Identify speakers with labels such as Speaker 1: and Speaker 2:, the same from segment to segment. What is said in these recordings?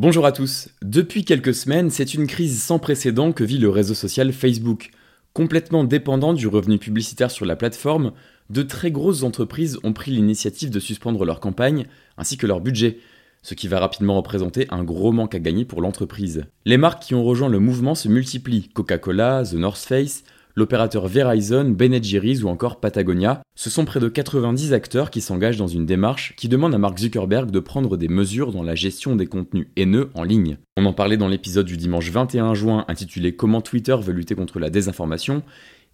Speaker 1: Bonjour à tous. Depuis quelques semaines, c'est une crise sans précédent que vit le réseau social Facebook. Complètement dépendant du revenu publicitaire sur la plateforme, de très grosses entreprises ont pris l'initiative de suspendre leur campagne ainsi que leur budget, ce qui va rapidement représenter un gros manque à gagner pour l'entreprise. Les marques qui ont rejoint le mouvement se multiplient, Coca-Cola, The North Face, l'opérateur Verizon, Ben Jerry's ou encore Patagonia. Ce sont près de 90 acteurs qui s'engagent dans une démarche qui demande à Mark Zuckerberg de prendre des mesures dans la gestion des contenus haineux en ligne. On en parlait dans l'épisode du dimanche 21 juin intitulé Comment Twitter veut lutter contre la désinformation.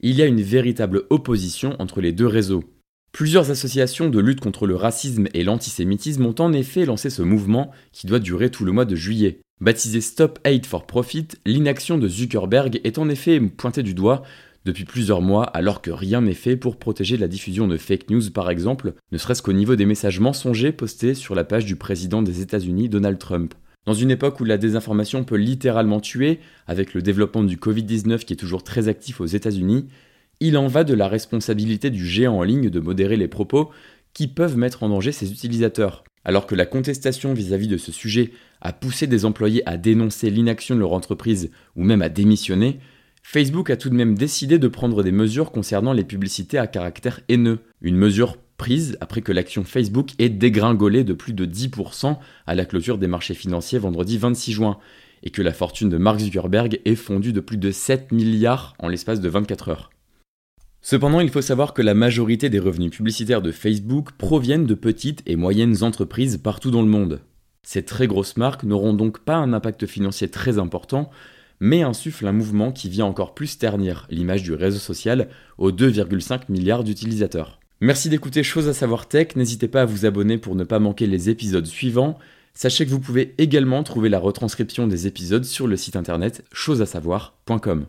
Speaker 1: Il y a une véritable opposition entre les deux réseaux. Plusieurs associations de lutte contre le racisme et l'antisémitisme ont en effet lancé ce mouvement qui doit durer tout le mois de juillet. Baptisé Stop Hate for Profit, l'inaction de Zuckerberg est en effet pointée du doigt depuis plusieurs mois alors que rien n'est fait pour protéger la diffusion de fake news par exemple, ne serait-ce qu'au niveau des messages mensongers postés sur la page du président des États-Unis Donald Trump. Dans une époque où la désinformation peut littéralement tuer, avec le développement du Covid-19 qui est toujours très actif aux États-Unis, il en va de la responsabilité du géant en ligne de modérer les propos qui peuvent mettre en danger ses utilisateurs. Alors que la contestation vis-à-vis de ce sujet a poussé des employés à dénoncer l'inaction de leur entreprise ou même à démissionner, Facebook a tout de même décidé de prendre des mesures concernant les publicités à caractère haineux. Une mesure prise après que l'action Facebook ait dégringolé de plus de 10% à la clôture des marchés financiers vendredi 26 juin, et que la fortune de Mark Zuckerberg ait fondu de plus de 7 milliards en l'espace de 24 heures. Cependant, il faut savoir que la majorité des revenus publicitaires de Facebook proviennent de petites et moyennes entreprises partout dans le monde. Ces très grosses marques n'auront donc pas un impact financier très important, mais insuffle un mouvement qui vient encore plus ternir l'image du réseau social aux 2,5 milliards d'utilisateurs. Merci d'écouter Chose à savoir tech, n'hésitez pas à vous abonner pour ne pas manquer les épisodes suivants. Sachez que vous pouvez également trouver la retranscription des épisodes sur le site internet choseasavoir.com.